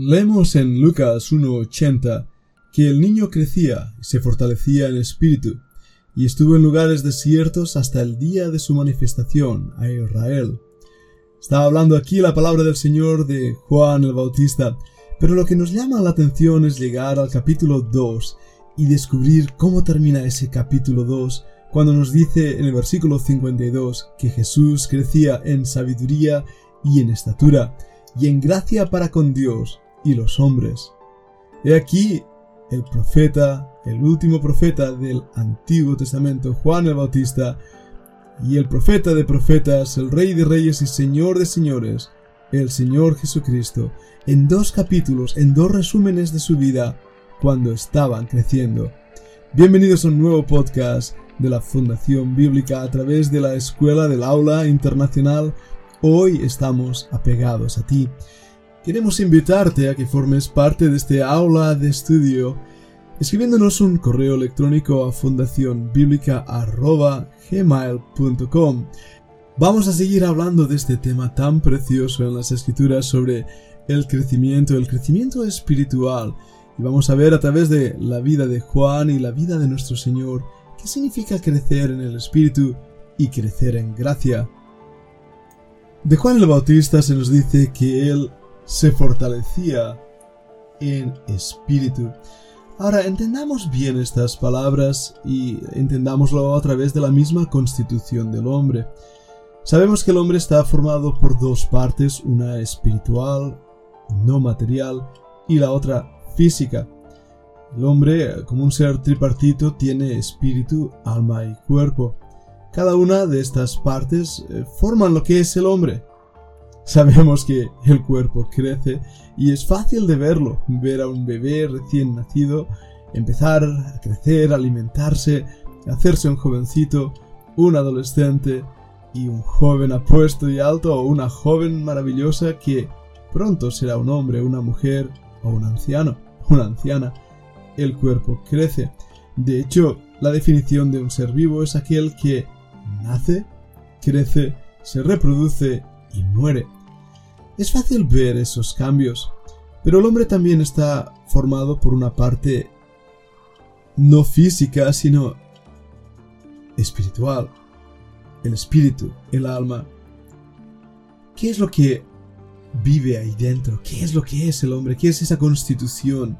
Leemos en Lucas 1.80 que el niño crecía y se fortalecía en espíritu, y estuvo en lugares desiertos hasta el día de su manifestación a Israel. Estaba hablando aquí la palabra del Señor de Juan el Bautista, pero lo que nos llama la atención es llegar al capítulo 2 y descubrir cómo termina ese capítulo 2 cuando nos dice en el versículo 52 que Jesús crecía en sabiduría y en estatura y en gracia para con Dios y los hombres. He aquí el profeta, el último profeta del Antiguo Testamento, Juan el Bautista, y el profeta de profetas, el rey de reyes y señor de señores, el Señor Jesucristo, en dos capítulos, en dos resúmenes de su vida, cuando estaban creciendo. Bienvenidos a un nuevo podcast de la Fundación Bíblica a través de la Escuela del Aula Internacional. Hoy estamos apegados a ti. Queremos invitarte a que formes parte de este aula de estudio escribiéndonos un correo electrónico a fundacionbiblica.gmail.com. Vamos a seguir hablando de este tema tan precioso en las escrituras sobre el crecimiento, el crecimiento espiritual. Y vamos a ver a través de la vida de Juan y la vida de nuestro Señor qué significa crecer en el espíritu y crecer en gracia. De Juan el Bautista se nos dice que él se fortalecía en espíritu. Ahora, entendamos bien estas palabras y entendámoslo a través de la misma constitución del hombre. Sabemos que el hombre está formado por dos partes, una espiritual, no material, y la otra física. El hombre, como un ser tripartito, tiene espíritu, alma y cuerpo. Cada una de estas partes eh, forman lo que es el hombre. Sabemos que el cuerpo crece y es fácil de verlo, ver a un bebé recién nacido empezar a crecer, alimentarse, hacerse un jovencito, un adolescente y un joven apuesto y alto o una joven maravillosa que pronto será un hombre, una mujer o un anciano, una anciana. El cuerpo crece. De hecho, la definición de un ser vivo es aquel que nace, crece, se reproduce y muere. Es fácil ver esos cambios, pero el hombre también está formado por una parte no física, sino espiritual. El espíritu, el alma. ¿Qué es lo que vive ahí dentro? ¿Qué es lo que es el hombre? ¿Qué es esa constitución?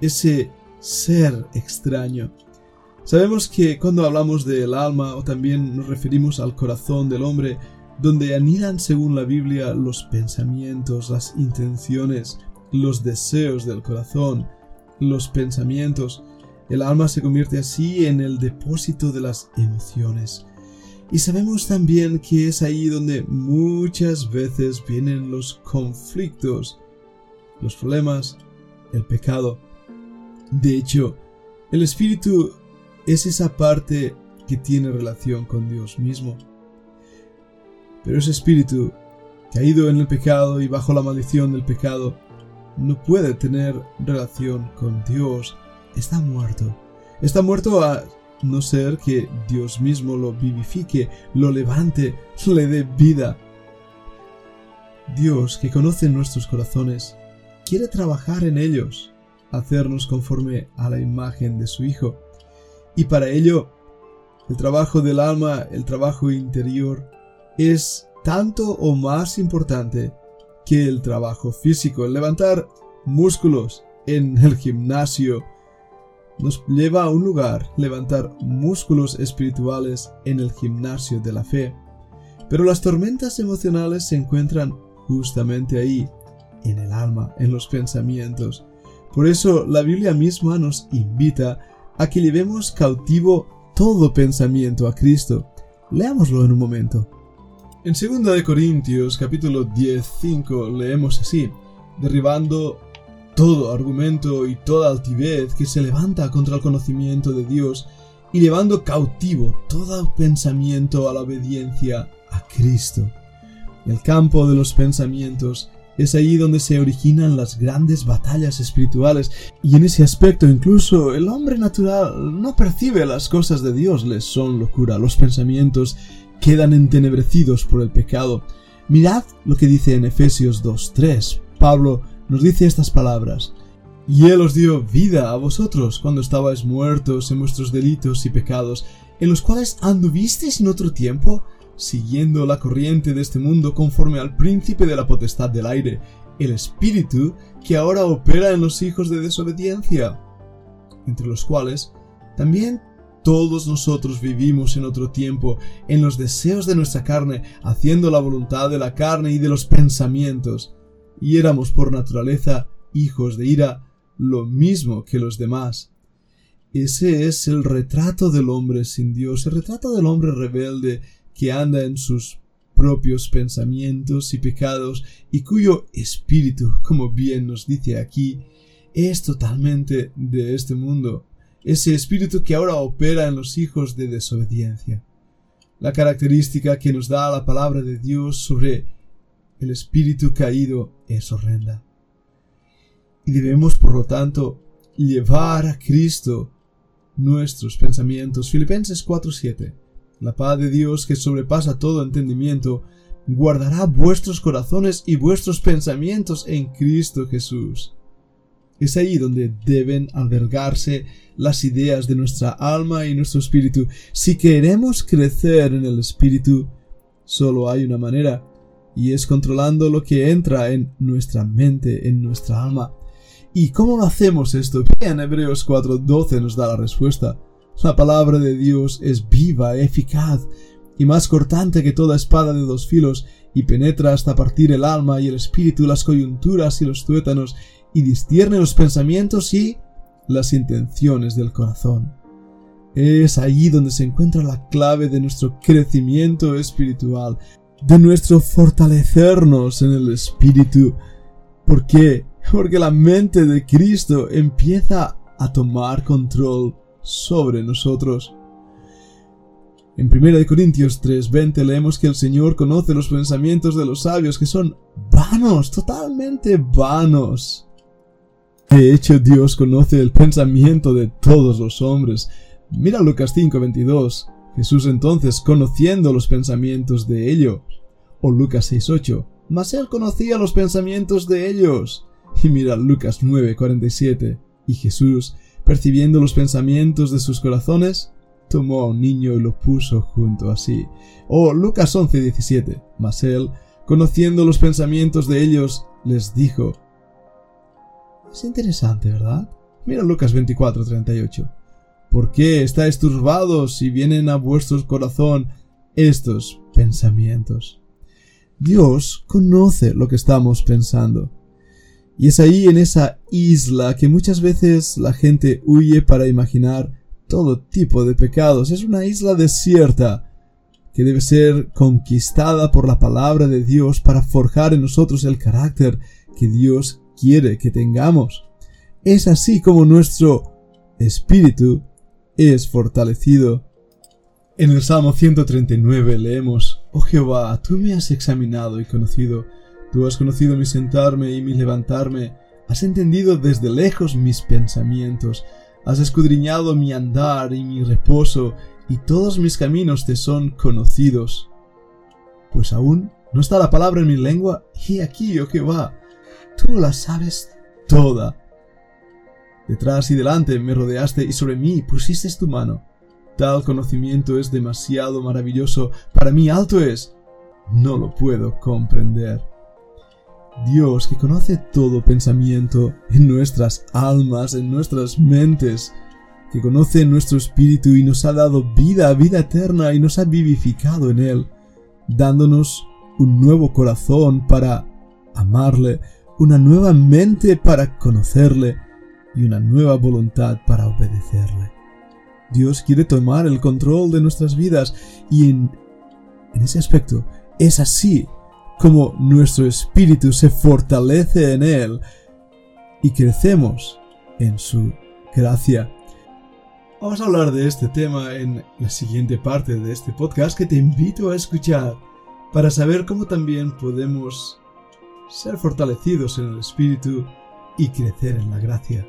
Ese ser extraño. Sabemos que cuando hablamos del alma o también nos referimos al corazón del hombre, donde anidan según la Biblia los pensamientos, las intenciones, los deseos del corazón, los pensamientos. El alma se convierte así en el depósito de las emociones. Y sabemos también que es ahí donde muchas veces vienen los conflictos, los problemas, el pecado. De hecho, el espíritu es esa parte que tiene relación con Dios mismo. Pero ese espíritu, caído en el pecado y bajo la maldición del pecado, no puede tener relación con Dios. Está muerto. Está muerto a no ser que Dios mismo lo vivifique, lo levante, le dé vida. Dios, que conoce nuestros corazones, quiere trabajar en ellos, hacernos conforme a la imagen de su Hijo. Y para ello, el trabajo del alma, el trabajo interior, es tanto o más importante que el trabajo físico. Levantar músculos en el gimnasio nos lleva a un lugar, levantar músculos espirituales en el gimnasio de la fe. Pero las tormentas emocionales se encuentran justamente ahí, en el alma, en los pensamientos. Por eso la Biblia misma nos invita a que llevemos cautivo todo pensamiento a Cristo. Leámoslo en un momento. En 2 de Corintios capítulo 10, 5 leemos así, derribando todo argumento y toda altivez que se levanta contra el conocimiento de Dios y llevando cautivo todo pensamiento a la obediencia a Cristo. El campo de los pensamientos es ahí donde se originan las grandes batallas espirituales y en ese aspecto incluso el hombre natural no percibe las cosas de Dios, les son locura los pensamientos quedan entenebrecidos por el pecado. Mirad lo que dice en Efesios 2.3. Pablo nos dice estas palabras. Y Él os dio vida a vosotros cuando estabais muertos en vuestros delitos y pecados, en los cuales anduvisteis en otro tiempo, siguiendo la corriente de este mundo conforme al príncipe de la potestad del aire, el espíritu que ahora opera en los hijos de desobediencia, entre los cuales también todos nosotros vivimos en otro tiempo, en los deseos de nuestra carne, haciendo la voluntad de la carne y de los pensamientos, y éramos por naturaleza hijos de ira, lo mismo que los demás. Ese es el retrato del hombre sin Dios, el retrato del hombre rebelde que anda en sus propios pensamientos y pecados y cuyo espíritu, como bien nos dice aquí, es totalmente de este mundo, ese espíritu que ahora opera en los hijos de desobediencia. La característica que nos da la palabra de Dios sobre el espíritu caído es horrenda. Y debemos, por lo tanto, llevar a Cristo nuestros pensamientos. Filipenses 4:7. La paz de Dios que sobrepasa todo entendimiento, guardará vuestros corazones y vuestros pensamientos en Cristo Jesús. Es ahí donde deben albergarse las ideas de nuestra alma y nuestro espíritu. Si queremos crecer en el espíritu, solo hay una manera, y es controlando lo que entra en nuestra mente, en nuestra alma. ¿Y cómo lo hacemos esto? Bien, Hebreos 4:12 nos da la respuesta. La palabra de Dios es viva, eficaz y más cortante que toda espada de dos filos, y penetra hasta partir el alma y el espíritu, las coyunturas y los tuétanos, y distierne los pensamientos y las intenciones del corazón. Es allí donde se encuentra la clave de nuestro crecimiento espiritual, de nuestro fortalecernos en el espíritu. ¿Por qué? Porque la mente de Cristo empieza a tomar control sobre nosotros. En 1 Corintios 3:20 leemos que el Señor conoce los pensamientos de los sabios que son vanos, totalmente vanos. De hecho, Dios conoce el pensamiento de todos los hombres. Mira Lucas 5:22. Jesús entonces, conociendo los pensamientos de ellos. O Lucas 6:8. Mas él conocía los pensamientos de ellos. Y mira Lucas 9:47. Y Jesús, percibiendo los pensamientos de sus corazones, tomó a un niño y lo puso junto a sí. O Lucas 11:17. Mas él, conociendo los pensamientos de ellos, les dijo, es interesante, ¿verdad? Mira Lucas 24:38. ¿Por qué estáis turbados si vienen a vuestro corazón estos pensamientos? Dios conoce lo que estamos pensando. Y es ahí en esa isla que muchas veces la gente huye para imaginar todo tipo de pecados. Es una isla desierta que debe ser conquistada por la palabra de Dios para forjar en nosotros el carácter que Dios quiere que tengamos. Es así como nuestro espíritu es fortalecido. En el Salmo 139 leemos, Oh Jehová, tú me has examinado y conocido, tú has conocido mi sentarme y mi levantarme, has entendido desde lejos mis pensamientos, has escudriñado mi andar y mi reposo, y todos mis caminos te son conocidos. Pues aún no está la palabra en mi lengua, y aquí, oh Jehová, Tú la sabes toda. Detrás y delante me rodeaste y sobre mí pusiste tu mano. Tal conocimiento es demasiado maravilloso, para mí alto es. No lo puedo comprender. Dios que conoce todo pensamiento en nuestras almas, en nuestras mentes, que conoce nuestro espíritu y nos ha dado vida, vida eterna y nos ha vivificado en él, dándonos un nuevo corazón para amarle, una nueva mente para conocerle y una nueva voluntad para obedecerle. Dios quiere tomar el control de nuestras vidas y en, en ese aspecto es así como nuestro espíritu se fortalece en Él y crecemos en su gracia. Vamos a hablar de este tema en la siguiente parte de este podcast que te invito a escuchar para saber cómo también podemos ser fortalecidos en el Espíritu y crecer en la gracia.